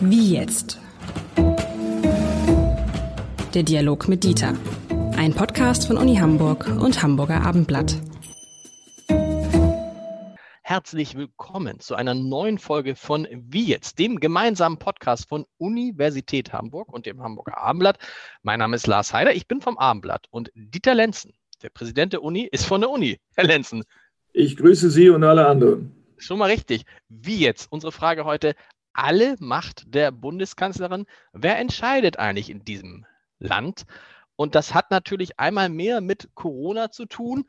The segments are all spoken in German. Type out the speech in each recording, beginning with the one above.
Wie jetzt? Der Dialog mit Dieter. Ein Podcast von Uni Hamburg und Hamburger Abendblatt. Herzlich willkommen zu einer neuen Folge von Wie jetzt, dem gemeinsamen Podcast von Universität Hamburg und dem Hamburger Abendblatt. Mein Name ist Lars Heider, ich bin vom Abendblatt und Dieter Lenzen, der Präsident der Uni, ist von der Uni. Herr Lenzen. Ich grüße Sie und alle anderen. Schon mal richtig. Wie jetzt? Unsere Frage heute. Alle Macht der Bundeskanzlerin. Wer entscheidet eigentlich in diesem Land? Und das hat natürlich einmal mehr mit Corona zu tun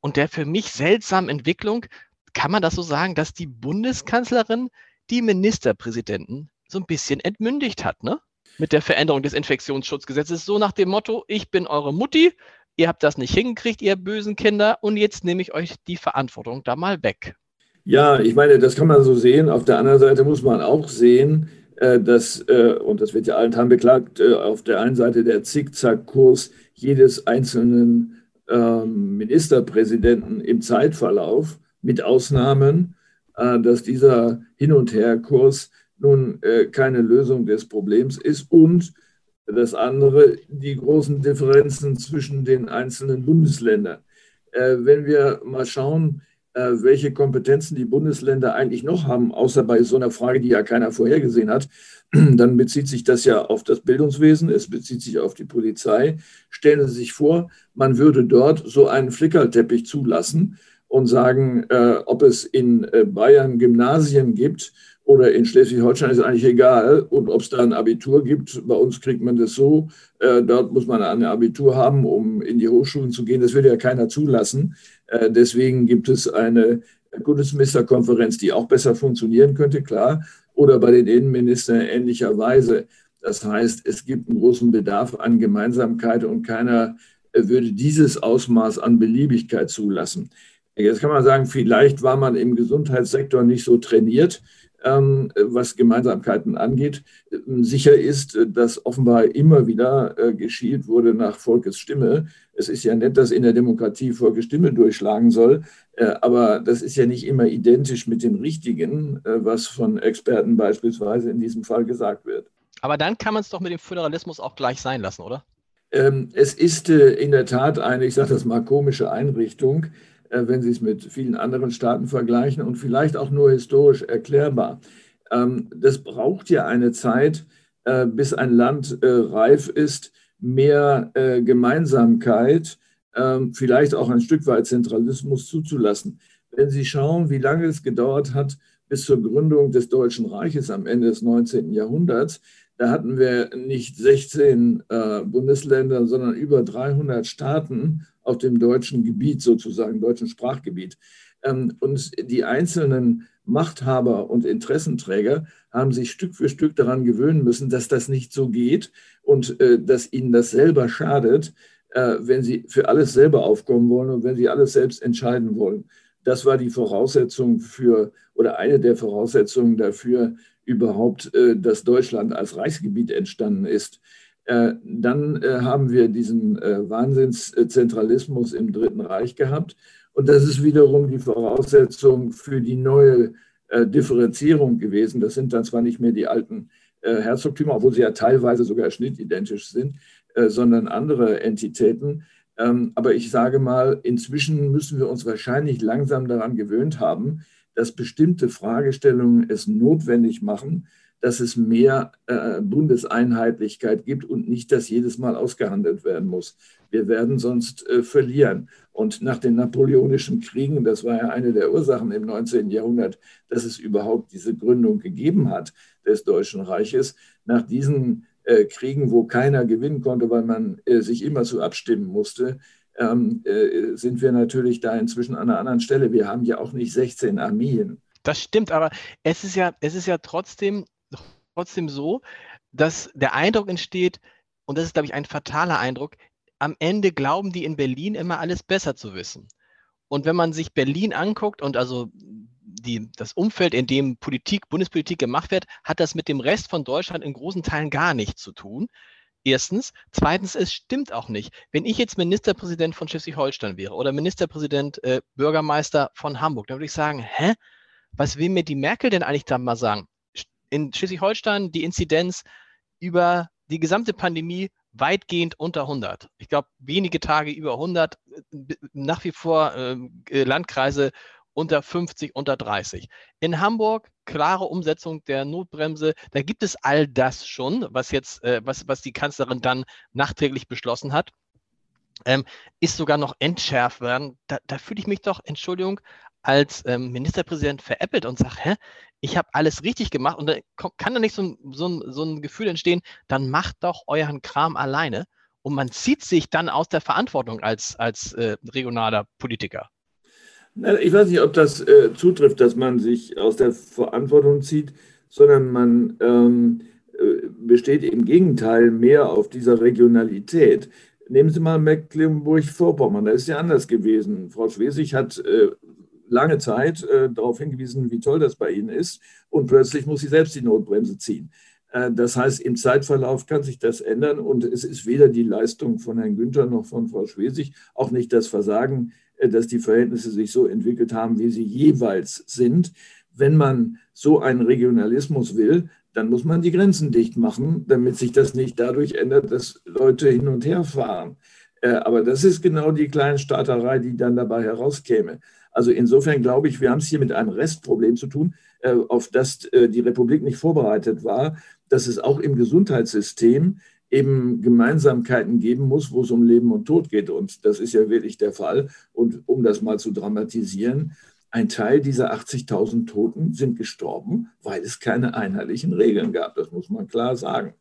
und der für mich seltsamen Entwicklung, kann man das so sagen, dass die Bundeskanzlerin die Ministerpräsidenten so ein bisschen entmündigt hat, ne? Mit der Veränderung des Infektionsschutzgesetzes, so nach dem Motto, ich bin eure Mutti, ihr habt das nicht hingekriegt, ihr bösen Kinder, und jetzt nehme ich euch die Verantwortung da mal weg. Ja, ich meine, das kann man so sehen. Auf der anderen Seite muss man auch sehen, äh, dass, äh, und das wird ja allen beklagt, äh, auf der einen Seite der Zickzackkurs jedes einzelnen ähm, Ministerpräsidenten im Zeitverlauf, mit Ausnahmen, dass dieser Hin- und Her-Kurs nun keine Lösung des Problems ist und das andere die großen Differenzen zwischen den einzelnen Bundesländern. Wenn wir mal schauen, welche Kompetenzen die Bundesländer eigentlich noch haben, außer bei so einer Frage, die ja keiner vorhergesehen hat, dann bezieht sich das ja auf das Bildungswesen, es bezieht sich auf die Polizei. Stellen Sie sich vor, man würde dort so einen Flickerteppich zulassen und sagen, äh, ob es in äh, Bayern Gymnasien gibt oder in Schleswig-Holstein ist eigentlich egal. Und ob es da ein Abitur gibt, bei uns kriegt man das so, äh, dort muss man ein Abitur haben, um in die Hochschulen zu gehen. Das würde ja keiner zulassen. Äh, deswegen gibt es eine Bundesministerkonferenz, die auch besser funktionieren könnte, klar, oder bei den Innenministern ähnlicherweise. Das heißt, es gibt einen großen Bedarf an Gemeinsamkeit und keiner äh, würde dieses Ausmaß an Beliebigkeit zulassen. Jetzt kann man sagen, vielleicht war man im Gesundheitssektor nicht so trainiert was Gemeinsamkeiten angeht. Ähm, sicher ist, äh, dass offenbar immer wieder äh, geschielt wurde nach Volkes Stimme. Es ist ja nett, dass in der Demokratie Volkes Stimme durchschlagen soll, äh, aber das ist ja nicht immer identisch mit dem Richtigen, was von Experten beispielsweise in diesem Fall gesagt wird. Aber dann kann man es doch mit dem Föderalismus auch gleich sein lassen, oder? Ähm, es ist in der Tat eine, ich sage das mal, komische Einrichtung. Äh, wenn Sie es mit vielen anderen Staaten vergleichen und vielleicht auch nur historisch erklärbar. Ähm, das braucht ja eine Zeit, äh, bis ein Land äh, reif ist, mehr Gemeinsamkeit, ähm, vielleicht auch ein Stück weit Zentralismus zuzulassen. Wenn Sie schauen, wie lange es gedauert hat bis zur Gründung des Deutschen Reiches am Ende des 19. Jahrhunderts, da hatten wir nicht 16 Bundesländer, sondern über 300 Staaten auf dem deutschen Gebiet sozusagen, deutschen Sprachgebiet. Ähm, und die einzelnen Machthaber und Interessenträger haben sich Stück für Stück daran gewöhnen müssen, dass das nicht so geht und äh, dass ihnen das selber schadet, äh, wenn sie für alles selber aufkommen wollen und wenn sie alles selbst entscheiden wollen. Das war die Voraussetzung für oder eine der Voraussetzungen dafür, überhaupt, äh, dass Deutschland als Reichsgebiet entstanden ist. Äh, dann äh, haben wir diesen äh, Wahnsinnszentralismus im Dritten Reich gehabt. Und das ist wiederum die Voraussetzung für die neue Differenzierung gewesen. Das sind dann zwar nicht mehr die alten Herzogtümer, obwohl sie ja teilweise sogar schnittidentisch sind, sondern andere Entitäten. Ähm, aber ich sage mal, inzwischen müssen wir uns wahrscheinlich langsam daran gewöhnt haben, dass bestimmte Fragestellungen es notwendig machen, dass es mehr äh, Bundeseinheitlichkeit gibt und nicht, dass jedes Mal ausgehandelt werden muss. Wir werden sonst äh, verlieren. Und nach den napoleonischen Kriegen, das war ja eine der Ursachen im 19. Jahrhundert, dass es überhaupt diese Gründung gegeben hat des Deutschen Reiches, nach diesen äh, Kriegen, wo keiner gewinnen konnte, weil man äh, sich immer zu abstimmen musste, ähm, äh, sind wir natürlich da inzwischen an einer anderen Stelle. Wir haben ja auch nicht 16 Armeen. Das stimmt, aber es ist ja, es ist ja trotzdem trotzdem so, dass der Eindruck entsteht, und das ist, glaube ich, ein fataler Eindruck, am Ende glauben die in Berlin immer alles besser zu wissen. Und wenn man sich Berlin anguckt und also die, das Umfeld, in dem Politik, Bundespolitik gemacht wird, hat das mit dem Rest von Deutschland in großen Teilen gar nichts zu tun. Erstens. Zweitens, es stimmt auch nicht. Wenn ich jetzt Ministerpräsident von Schleswig-Holstein wäre oder Ministerpräsident, äh, Bürgermeister von Hamburg, dann würde ich sagen, hä? was will mir die Merkel denn eigentlich da mal sagen? In Schleswig-Holstein die Inzidenz über die gesamte Pandemie weitgehend unter 100. Ich glaube, wenige Tage über 100, nach wie vor äh, Landkreise unter 50, unter 30. In Hamburg klare Umsetzung der Notbremse. Da gibt es all das schon, was jetzt, äh, was, was die Kanzlerin dann nachträglich beschlossen hat. Ähm, ist sogar noch entschärft werden. Da, da fühle ich mich doch, Entschuldigung, als ähm, Ministerpräsident veräppelt und sage, ich habe alles richtig gemacht und da kann da nicht so ein, so, so ein Gefühl entstehen, dann macht doch euren Kram alleine und man zieht sich dann aus der Verantwortung als, als äh, regionaler Politiker. Ich weiß nicht, ob das äh, zutrifft, dass man sich aus der Verantwortung zieht, sondern man ähm, äh, besteht im Gegenteil mehr auf dieser Regionalität. Nehmen Sie mal Mecklenburg-Vorpommern, da ist ja anders gewesen. Frau Schwesig hat äh, lange Zeit äh, darauf hingewiesen, wie toll das bei Ihnen ist. Und plötzlich muss sie selbst die Notbremse ziehen. Äh, das heißt, im Zeitverlauf kann sich das ändern und es ist weder die Leistung von Herrn Günther noch von Frau Schwesig, auch nicht das Versagen, dass die Verhältnisse sich so entwickelt haben, wie sie jeweils sind. Wenn man so einen Regionalismus will, dann muss man die Grenzen dicht machen, damit sich das nicht dadurch ändert, dass Leute hin und her fahren. Äh, aber das ist genau die Kleinstaaterei, die dann dabei herauskäme. Also insofern glaube ich, wir haben es hier mit einem Restproblem zu tun, äh, auf das äh, die Republik nicht vorbereitet war, dass es auch im Gesundheitssystem eben Gemeinsamkeiten geben muss, wo es um Leben und Tod geht. Und das ist ja wirklich der Fall. Und um das mal zu dramatisieren, ein Teil dieser 80.000 Toten sind gestorben, weil es keine einheitlichen Regeln gab. Das muss man klar sagen.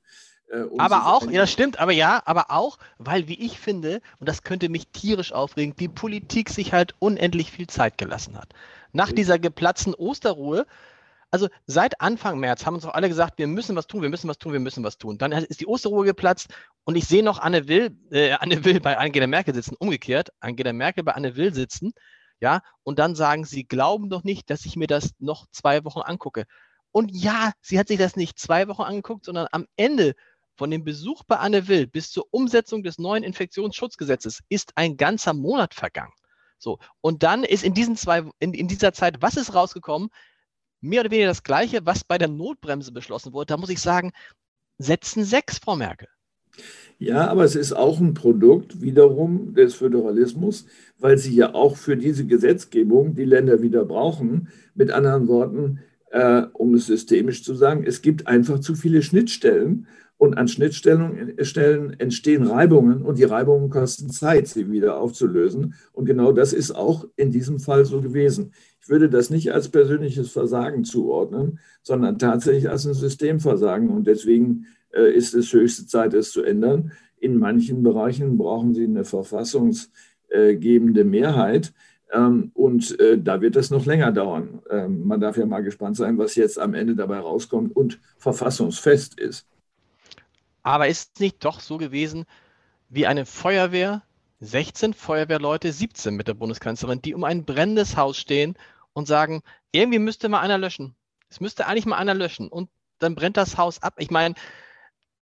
Äh, aber auch, ja, das stimmt, aber ja, aber auch, weil, wie ich finde, und das könnte mich tierisch aufregen, die Politik sich halt unendlich viel Zeit gelassen hat. Nach dieser geplatzten Osterruhe, also seit Anfang März haben uns auch alle gesagt, wir müssen was tun, wir müssen was tun, wir müssen was tun. Dann ist die Osterruhe geplatzt und ich sehe noch Anne Will, äh, Anne Will bei Angela Merkel sitzen, umgekehrt, Angela Merkel bei Anne Will sitzen, ja, und dann sagen, sie glauben doch nicht, dass ich mir das noch zwei Wochen angucke. Und ja, sie hat sich das nicht zwei Wochen angeguckt, sondern am Ende von dem Besuch bei Anne Will bis zur Umsetzung des neuen Infektionsschutzgesetzes ist ein ganzer Monat vergangen. So, und dann ist in, diesen zwei, in, in dieser Zeit, was ist rausgekommen? Mehr oder weniger das Gleiche, was bei der Notbremse beschlossen wurde. Da muss ich sagen, setzen sechs, Frau Merkel. Ja, aber es ist auch ein Produkt wiederum des Föderalismus, weil sie ja auch für diese Gesetzgebung die Länder wieder brauchen. Mit anderen Worten, äh, um es systemisch zu sagen, es gibt einfach zu viele Schnittstellen und an Schnittstellen entstehen Reibungen und die Reibungen kosten Zeit, sie wieder aufzulösen. Und genau das ist auch in diesem Fall so gewesen. Ich würde das nicht als persönliches Versagen zuordnen, sondern tatsächlich als ein Systemversagen. Und deswegen äh, ist es höchste Zeit, es zu ändern. In manchen Bereichen brauchen Sie eine verfassungsgebende Mehrheit. Ähm, und äh, da wird es noch länger dauern. Ähm, man darf ja mal gespannt sein, was jetzt am Ende dabei rauskommt und verfassungsfest ist. Aber ist nicht doch so gewesen, wie eine Feuerwehr, 16 Feuerwehrleute, 17 mit der Bundeskanzlerin, die um ein brennendes Haus stehen und sagen, irgendwie müsste mal einer löschen. Es müsste eigentlich mal einer löschen. Und dann brennt das Haus ab. Ich meine,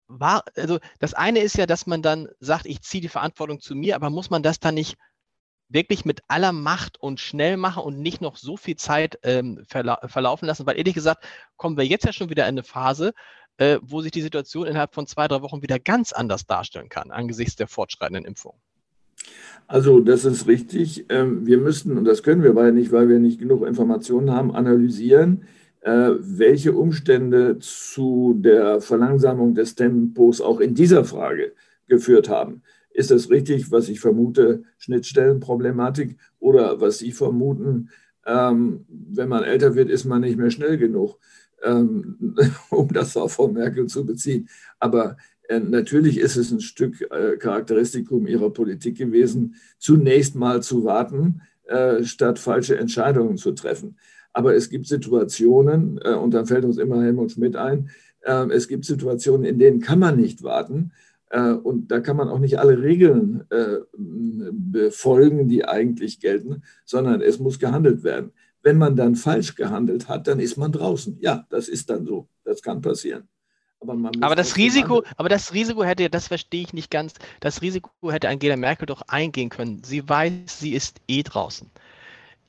war, also das eine ist ja, dass man dann sagt, ich ziehe die Verantwortung zu mir, aber muss man das dann nicht wirklich mit aller Macht und schnell machen und nicht noch so viel Zeit ähm, verla verlaufen lassen? Weil ehrlich gesagt, kommen wir jetzt ja schon wieder in eine Phase, äh, wo sich die Situation innerhalb von zwei, drei Wochen wieder ganz anders darstellen kann angesichts der fortschreitenden Impfung. Also das ist richtig. Ähm, wir müssen, und das können wir beide nicht, weil wir nicht genug Informationen haben, analysieren, äh, welche Umstände zu der Verlangsamung des Tempos auch in dieser Frage geführt haben. Ist das richtig, was ich vermute, Schnittstellenproblematik oder was Sie vermuten, ähm, wenn man älter wird, ist man nicht mehr schnell genug? Ähm, um das auf Frau Merkel zu beziehen. Aber äh, natürlich ist es ein Stück äh, Charakteristikum ihrer Politik gewesen, zunächst mal zu warten, äh, statt falsche Entscheidungen zu treffen. Aber es gibt Situationen, und da fällt uns immer Helmut Schmidt ein, es gibt Situationen, in denen kann man nicht warten. Und da kann man auch nicht alle Regeln befolgen, die eigentlich gelten, sondern es muss gehandelt werden. Wenn man dann falsch gehandelt hat, dann ist man draußen. Ja, das ist dann so. Das kann passieren. Aber, aber das Risiko, aber das Risiko hätte, das verstehe ich nicht ganz, das Risiko hätte Angela Merkel doch eingehen können. Sie weiß, sie ist eh draußen.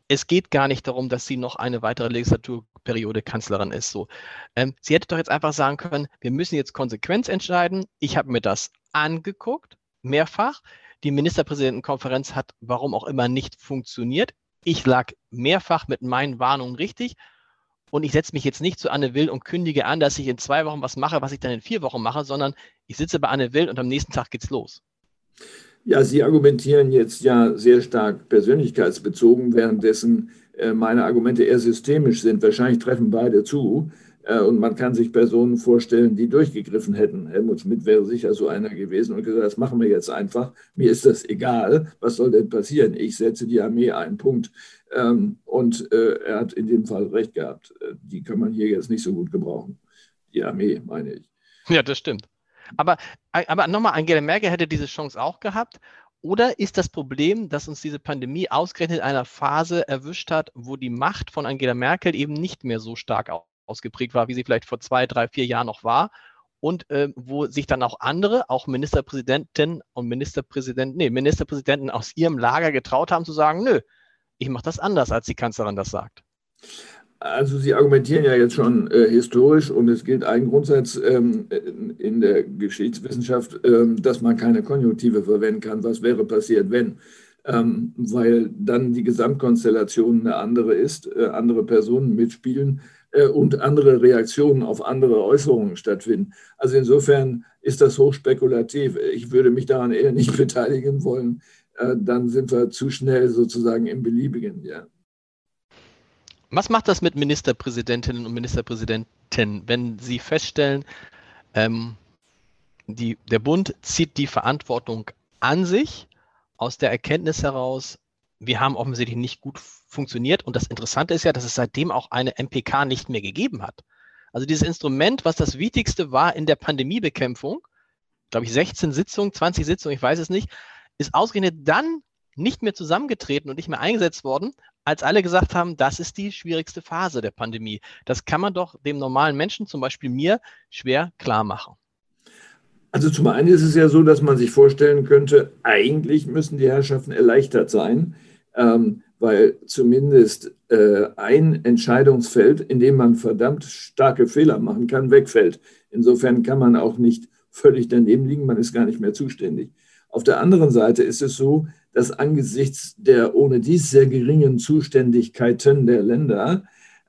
es geht gar nicht darum, dass sie noch eine weitere Legislaturperiode Kanzlerin ist. So. Ähm, sie hätte doch jetzt einfach sagen können, wir müssen jetzt Konsequenz entscheiden. Ich habe mir das angeguckt, mehrfach. Die Ministerpräsidentenkonferenz hat, warum auch immer, nicht funktioniert. Ich lag mehrfach mit meinen Warnungen richtig. Und ich setze mich jetzt nicht zu Anne Will und kündige an, dass ich in zwei Wochen was mache, was ich dann in vier Wochen mache, sondern ich sitze bei Anne Will und am nächsten Tag geht's los. Ja, Sie argumentieren jetzt ja sehr stark persönlichkeitsbezogen, währenddessen äh, meine Argumente eher systemisch sind. Wahrscheinlich treffen beide zu. Äh, und man kann sich Personen vorstellen, die durchgegriffen hätten. Helmut Schmidt wäre sicher so einer gewesen und gesagt, das machen wir jetzt einfach. Mir ist das egal. Was soll denn passieren? Ich setze die Armee ein. Punkt. Ähm, und äh, er hat in dem Fall recht gehabt. Die kann man hier jetzt nicht so gut gebrauchen. Die Armee, meine ich. Ja, das stimmt. Aber, aber nochmal, Angela Merkel hätte diese Chance auch gehabt. Oder ist das Problem, dass uns diese Pandemie ausgerechnet in einer Phase erwischt hat, wo die Macht von Angela Merkel eben nicht mehr so stark ausgeprägt war, wie sie vielleicht vor zwei, drei, vier Jahren noch war? Und äh, wo sich dann auch andere, auch Ministerpräsidenten und Ministerpräsidenten, nee, Ministerpräsidenten aus ihrem Lager getraut haben zu sagen, nö, ich mache das anders, als die Kanzlerin das sagt. Also Sie argumentieren ja jetzt schon äh, historisch und es gilt ein Grundsatz ähm, in der Geschichtswissenschaft, ähm, dass man keine Konjunktive verwenden kann. Was wäre passiert, wenn? Ähm, weil dann die Gesamtkonstellation eine andere ist, äh, andere Personen mitspielen äh, und andere Reaktionen auf andere Äußerungen stattfinden. Also insofern ist das hochspekulativ. Ich würde mich daran eher nicht beteiligen wollen. Äh, dann sind wir zu schnell sozusagen im Beliebigen, ja. Was macht das mit Ministerpräsidentinnen und Ministerpräsidenten, wenn sie feststellen, ähm, die, der Bund zieht die Verantwortung an sich aus der Erkenntnis heraus, wir haben offensichtlich nicht gut funktioniert. Und das Interessante ist ja, dass es seitdem auch eine MPK nicht mehr gegeben hat. Also dieses Instrument, was das Wichtigste war in der Pandemiebekämpfung, glaube ich 16 Sitzungen, 20 Sitzungen, ich weiß es nicht, ist ausgerechnet dann nicht mehr zusammengetreten und nicht mehr eingesetzt worden, als alle gesagt haben, das ist die schwierigste Phase der Pandemie. Das kann man doch dem normalen Menschen, zum Beispiel mir, schwer klar machen. Also zum einen ist es ja so, dass man sich vorstellen könnte, eigentlich müssen die Herrschaften erleichtert sein, ähm, weil zumindest äh, ein Entscheidungsfeld, in dem man verdammt starke Fehler machen kann, wegfällt. Insofern kann man auch nicht völlig daneben liegen, man ist gar nicht mehr zuständig. Auf der anderen Seite ist es so, dass angesichts der ohne dies sehr geringen Zuständigkeiten der Länder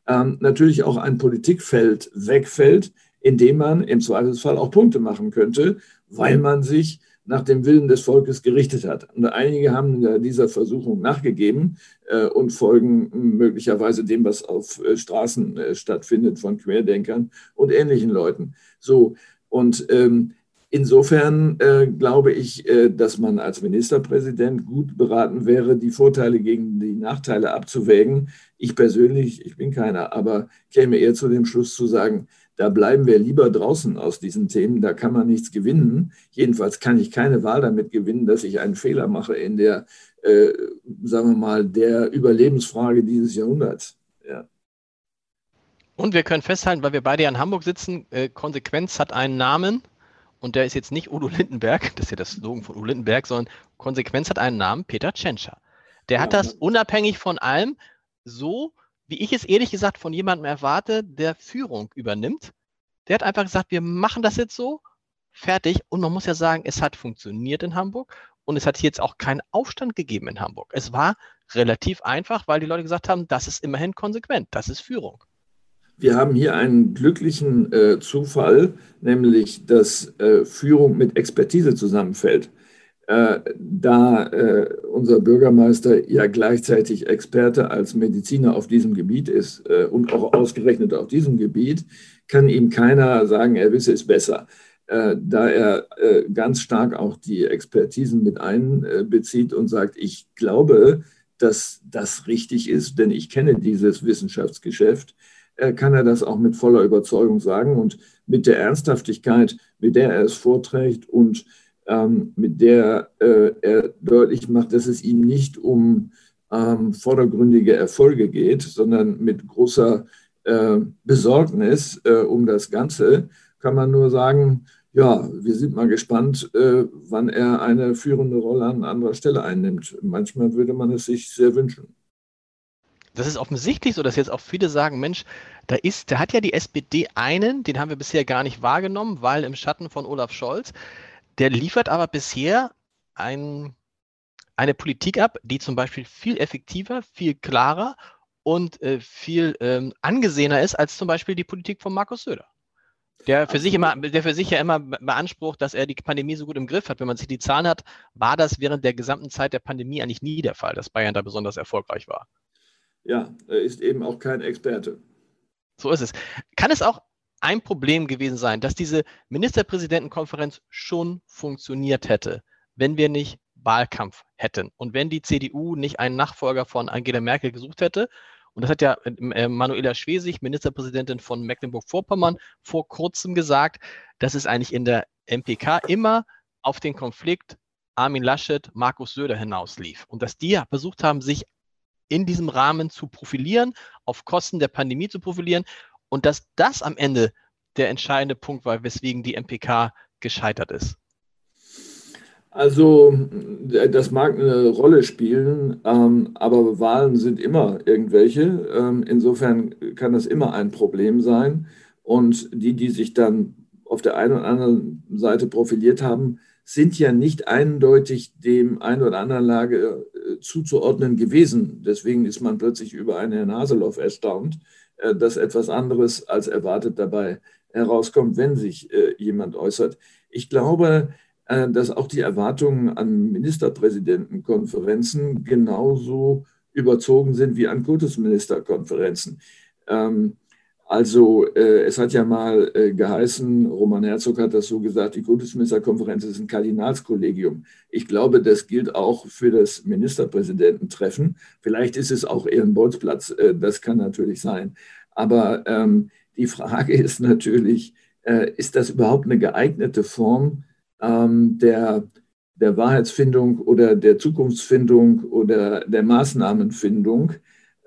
ähm, natürlich auch ein Politikfeld wegfällt, in dem man im Zweifelsfall auch Punkte machen könnte, weil man sich nach dem Willen des Volkes gerichtet hat. Und einige haben dieser Versuchung nachgegeben äh, und folgen möglicherweise dem, was auf äh, Straßen äh, stattfindet von Querdenkern und ähnlichen Leuten. So, und ähm, Insofern äh, glaube ich, äh, dass man als Ministerpräsident gut beraten wäre, die Vorteile gegen die Nachteile abzuwägen. Ich persönlich, ich bin keiner, aber käme eher zu dem Schluss zu sagen, da bleiben wir lieber draußen aus diesen Themen, da kann man nichts gewinnen. Jedenfalls kann ich keine Wahl damit gewinnen, dass ich einen Fehler mache in der, äh, sagen wir mal, der Überlebensfrage dieses Jahrhunderts. Ja. Und wir können festhalten, weil wir beide ja in Hamburg sitzen, äh, Konsequenz hat einen Namen und der ist jetzt nicht Udo Lindenberg, das ist ja das Slogan von Udo Lindenberg, sondern Konsequenz hat einen Namen, Peter Tschentscher. Der hat das unabhängig von allem so, wie ich es ehrlich gesagt von jemandem erwarte, der Führung übernimmt. Der hat einfach gesagt, wir machen das jetzt so, fertig. Und man muss ja sagen, es hat funktioniert in Hamburg und es hat jetzt auch keinen Aufstand gegeben in Hamburg. Es war relativ einfach, weil die Leute gesagt haben, das ist immerhin konsequent, das ist Führung. Wir haben hier einen glücklichen äh, Zufall, nämlich dass äh, Führung mit Expertise zusammenfällt. Äh, da äh, unser Bürgermeister ja gleichzeitig Experte als Mediziner auf diesem Gebiet ist äh, und auch ausgerechnet auf diesem Gebiet, kann ihm keiner sagen, er wisse es besser. Äh, da er ganz stark auch die Expertisen mit einbezieht und sagt, ich glaube, dass das richtig ist, denn ich kenne dieses Wissenschaftsgeschäft kann er das auch mit voller Überzeugung sagen und mit der Ernsthaftigkeit, mit der er es vorträgt und ähm, mit der äh, er deutlich macht, dass es ihm nicht um ähm, vordergründige Erfolge geht, sondern mit großer äh, Besorgnis äh, um das Ganze, kann man nur sagen, ja, wir sind mal gespannt, äh, wann er eine führende Rolle an anderer Stelle einnimmt. Manchmal würde man es sich sehr wünschen. das ist offensichtlich so, dass jetzt auch viele sagen, Mensch, da ist, da hat ja die SPD einen, den haben wir bisher gar nicht wahrgenommen, weil im Schatten von Olaf Scholz, der liefert aber bisher ein, eine Politik ab, die zum Beispiel viel effektiver, viel klarer und äh, viel ähm, angesehener ist als zum Beispiel die Politik von Markus Söder. Der für, sich immer, der für sich ja immer beansprucht, dass er die Pandemie so gut im Griff hat. Wenn man sich die Zahlen hat, war das während der gesamten Zeit der Pandemie eigentlich nie der Fall, dass Bayern da besonders erfolgreich war. Ja, er ist eben auch kein Experte. So ist es. Kann es auch ein Problem gewesen sein, dass diese Ministerpräsidentenkonferenz schon funktioniert hätte, wenn wir nicht Wahlkampf hätten und wenn die CDU nicht einen Nachfolger von Angela Merkel gesucht hätte und das hat ja äh, Manuela Schwesig, Ministerpräsidentin von Mecklenburg-Vorpommern, vor kurzem gesagt, dass es eigentlich in der MPK immer auf den Konflikt Armin Laschet, Markus Söder hinauslief. Und dass die versucht haben, sich in diesem Rahmen zu profilieren, auf Kosten der Pandemie zu profilieren und dass das am Ende der entscheidende Punkt war, weswegen die MPK gescheitert ist. Also das mag eine Rolle spielen, ähm, aber Wahlen sind immer irgendwelche. Ähm, insofern kann das immer ein Problem sein. Und die, die sich dann auf der einen oder anderen Seite profiliert haben, sind ja nicht eindeutig dem einen oder anderen Lage äh, zuzuordnen gewesen. Deswegen ist man plötzlich über einen Herrn Haseloff erstaunt, dass etwas anderes als erwartet dabei herauskommt, wenn sich äh, jemand äußert. Ich glaube, äh, dass auch die Erwartungen an Ministerpräsidentenkonferenzen genauso überzogen sind wie an Kultusministerkonferenzen. Ähm, also äh, es hat ja mal äh, geheißen, Roman Herzog hat das so gesagt, die Kultusministerkonferenz ist ein Kardinalskollegium. Ich glaube, das gilt auch für das Ministerpräsidententreffen. Vielleicht ist es auch eher ein Bolzplatz, das kann natürlich sein. Aber ähm, die Frage ist natürlich, ist das überhaupt eine geeignete Form, ähm, der, der Wahrheitsfindung oder der Zukunftsfindung oder der Maßnahmenfindung?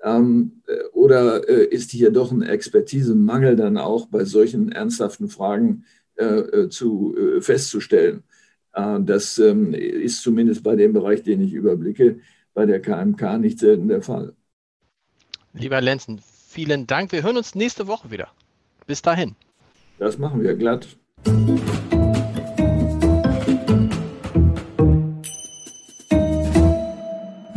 Ähm, äh, oder äh, ist hier doch ein Expertisemangel dann auch bei solchen ernsthaften Fragen äh, äh zu, äh, festzustellen? Äh, das ähm, ist zumindest bei dem Bereich, den ich überblicke, bei der KMK nicht selten der Fall. Lieber Lenzen, vielen Dank. Wir hören uns nächste Woche wieder. Bis dahin. Das machen wir glatt.